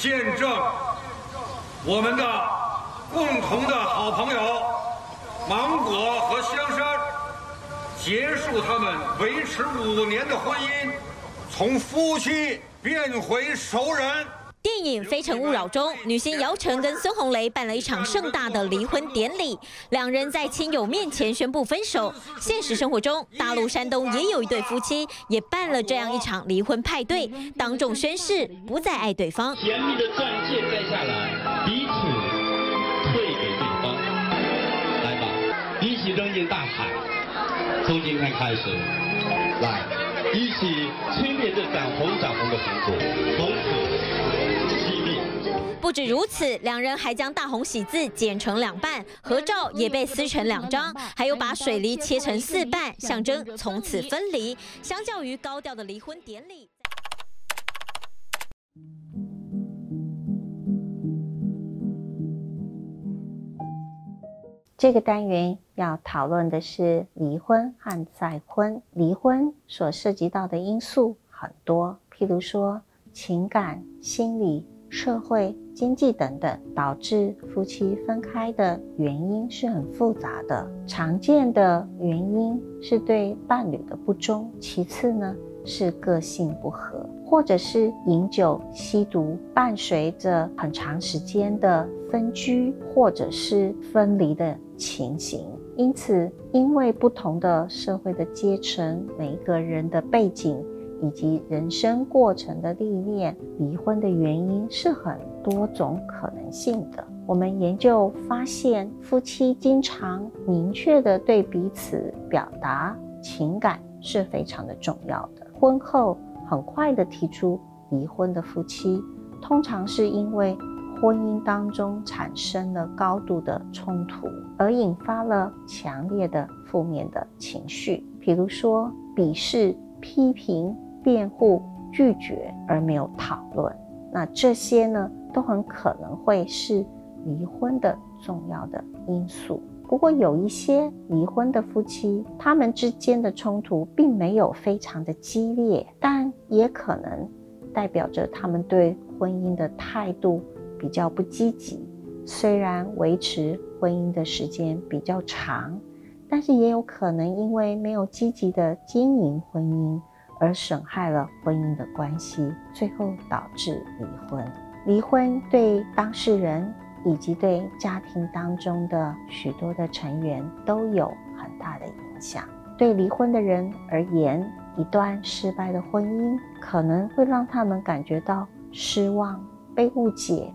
见证我们的共同的好朋友芒果和香山结束他们维持五年的婚姻，从夫妻变回熟人。电影《非诚勿扰》中，女星姚晨跟孙红雷办了一场盛大的离婚典礼，两人在亲友面前宣布分手。现实生活中，大陆山东也有一对夫妻，也办了这样一场离婚派对，当众宣誓不再爱对方。甜蜜的钻戒摘下来，彼此退给对方。来吧，一起扔进大海。从今天开始，来，一起吹灭这盏红盏红的红烛，从此。不止如此，两人还将大红喜字剪成两半，合照也被撕成两张，还有把水梨切成四半，象征从此分离。相较于高调的离婚典礼，这个单元要讨论的是离婚和再婚。离婚所涉及到的因素很多，譬如说情感、心理。社会、经济等等，导致夫妻分开的原因是很复杂的。常见的原因是对伴侣的不忠，其次呢是个性不合，或者是饮酒、吸毒，伴随着很长时间的分居或者是分离的情形。因此，因为不同的社会的阶层，每一个人的背景。以及人生过程的历练，离婚的原因是很多种可能性的。我们研究发现，夫妻经常明确的对彼此表达情感是非常的重要的。婚后很快的提出离婚的夫妻，通常是因为婚姻当中产生了高度的冲突，而引发了强烈的负面的情绪，比如说鄙视、批评。辩护、拒绝而没有讨论，那这些呢，都很可能会是离婚的重要的因素。不过，有一些离婚的夫妻，他们之间的冲突并没有非常的激烈，但也可能代表着他们对婚姻的态度比较不积极。虽然维持婚姻的时间比较长，但是也有可能因为没有积极的经营婚姻。而损害了婚姻的关系，最后导致离婚。离婚对当事人以及对家庭当中的许多的成员都有很大的影响。对离婚的人而言，一段失败的婚姻可能会让他们感觉到失望、被误解，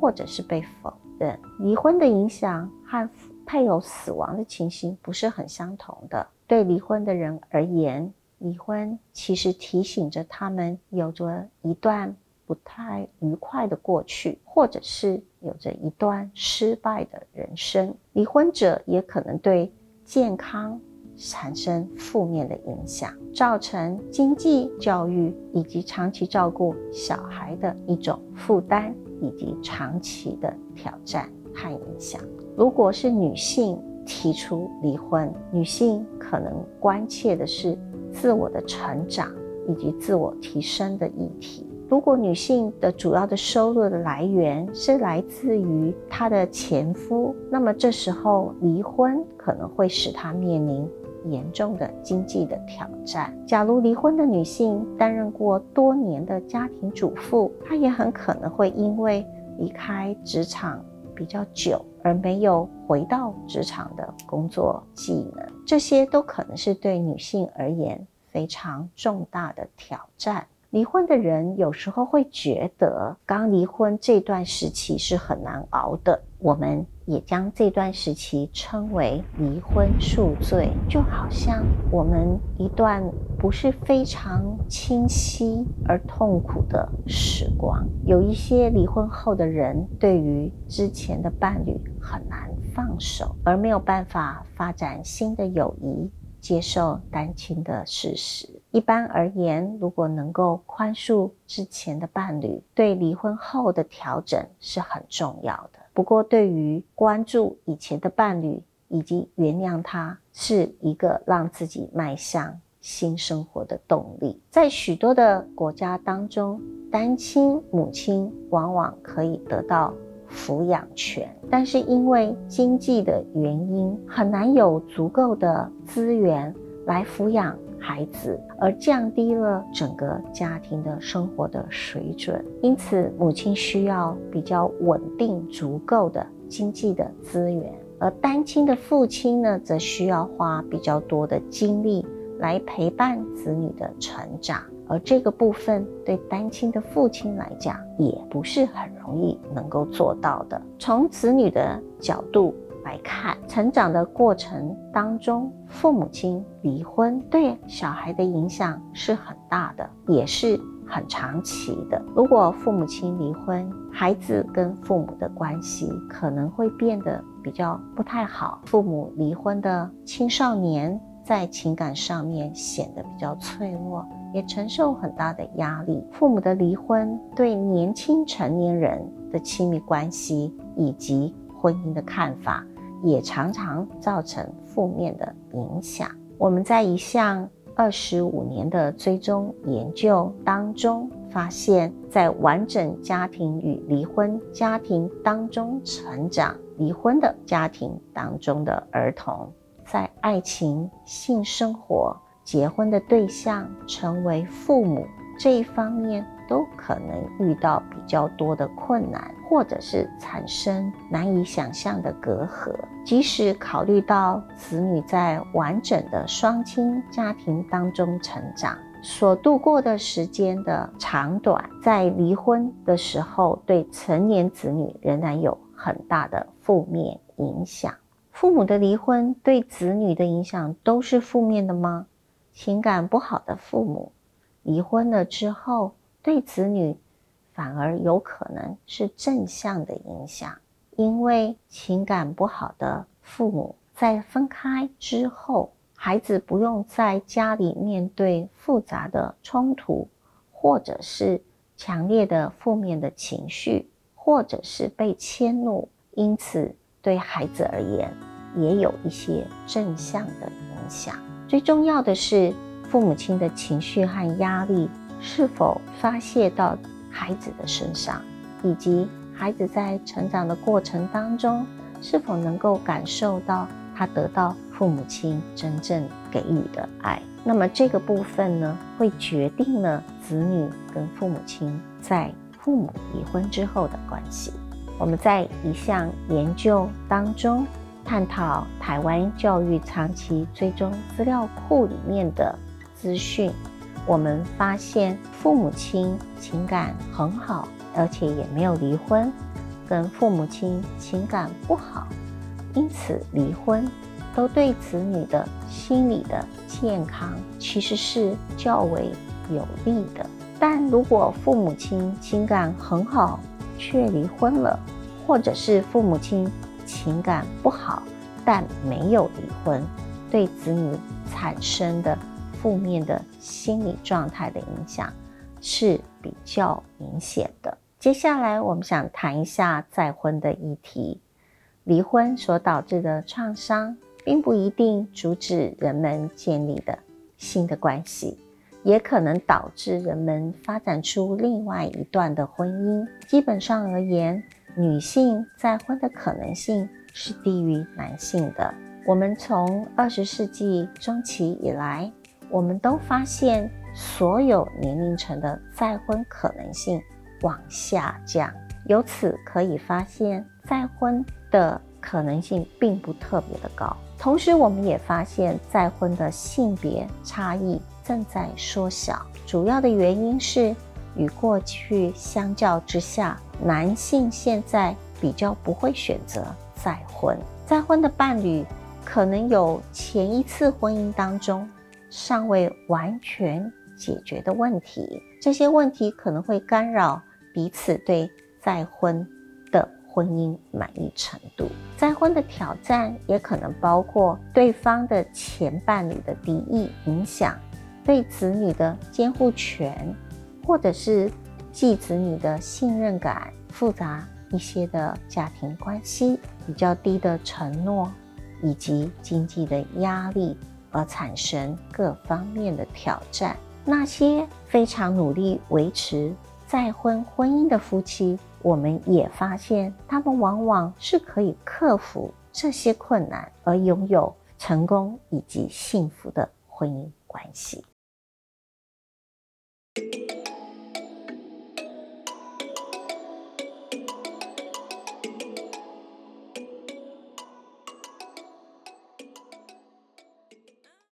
或者是被否认。离婚的影响和配偶死亡的情形不是很相同的。对离婚的人而言，离婚其实提醒着他们有着一段不太愉快的过去，或者是有着一段失败的人生。离婚者也可能对健康产生负面的影响，造成经济、教育以及长期照顾小孩的一种负担，以及长期的挑战和影响。如果是女性提出离婚，女性可能关切的是。自我的成长以及自我提升的议题。如果女性的主要的收入的来源是来自于她的前夫，那么这时候离婚可能会使她面临严重的经济的挑战。假如离婚的女性担任过多年的家庭主妇，她也很可能会因为离开职场比较久而没有回到职场的工作技能。这些都可能是对女性而言非常重大的挑战。离婚的人有时候会觉得，刚离婚这段时期是很难熬的。我们也将这段时期称为“离婚宿醉”，就好像我们一段不是非常清晰而痛苦的时光。有一些离婚后的人，对于之前的伴侣很难。放手，而没有办法发展新的友谊，接受单亲的事实。一般而言，如果能够宽恕之前的伴侣，对离婚后的调整是很重要的。不过，对于关注以前的伴侣以及原谅他，是一个让自己迈向。新生活的动力。在许多的国家当中，单亲母亲往往可以得到抚养权，但是因为经济的原因，很难有足够的资源来抚养。孩子，而降低了整个家庭的生活的水准，因此母亲需要比较稳定、足够的经济的资源，而单亲的父亲呢，则需要花比较多的精力来陪伴子女的成长，而这个部分对单亲的父亲来讲，也不是很容易能够做到的。从子女的角度。来看成长的过程当中，父母亲离婚对小孩的影响是很大的，也是很长期的。如果父母亲离婚，孩子跟父母的关系可能会变得比较不太好。父母离婚的青少年在情感上面显得比较脆弱，也承受很大的压力。父母的离婚对年轻成年人的亲密关系以及婚姻的看法。也常常造成负面的影响。我们在一项二十五年的追踪研究当中发现，在完整家庭与离婚家庭当中成长，离婚的家庭当中的儿童，在爱情、性生活、结婚的对象、成为父母这一方面。都可能遇到比较多的困难，或者是产生难以想象的隔阂。即使考虑到子女在完整的双亲家庭当中成长，所度过的时间的长短，在离婚的时候，对成年子女仍然有很大的负面影响。父母的离婚对子女的影响都是负面的吗？情感不好的父母离婚了之后。对子女反而有可能是正向的影响，因为情感不好的父母在分开之后，孩子不用在家里面对复杂的冲突，或者是强烈的负面的情绪，或者是被迁怒，因此对孩子而言也有一些正向的影响。最重要的是，父母亲的情绪和压力。是否发泄到孩子的身上，以及孩子在成长的过程当中，是否能够感受到他得到父母亲真正给予的爱？那么这个部分呢，会决定了子女跟父母亲在父母离婚之后的关系。我们在一项研究当中探讨台湾教育长期追踪资料库里面的资讯。我们发现父母亲情感很好，而且也没有离婚，跟父母亲情感不好，因此离婚，都对子女的心理的健康其实是较为有利的。但如果父母亲情感很好却离婚了，或者是父母亲情感不好但没有离婚，对子女产生的。负面的心理状态的影响是比较明显的。接下来，我们想谈一下再婚的议题。离婚所导致的创伤，并不一定阻止人们建立的新的关系，也可能导致人们发展出另外一段的婚姻。基本上而言，女性再婚的可能性是低于男性的。我们从二十世纪中期以来。我们都发现，所有年龄层的再婚可能性往下降，由此可以发现再婚的可能性并不特别的高。同时，我们也发现再婚的性别差异正在缩小，主要的原因是与过去相较之下，男性现在比较不会选择再婚。再婚的伴侣可能有前一次婚姻当中。尚未完全解决的问题，这些问题可能会干扰彼此对再婚的婚姻满意程度。再婚的挑战也可能包括对方的前伴侣的敌意影响，对子女的监护权，或者是继子女的信任感，复杂一些的家庭关系，比较低的承诺，以及经济的压力。而产生各方面的挑战。那些非常努力维持再婚婚姻的夫妻我们也发现他们往往是可以克服这些困难而拥有成功以及幸福的婚姻关系。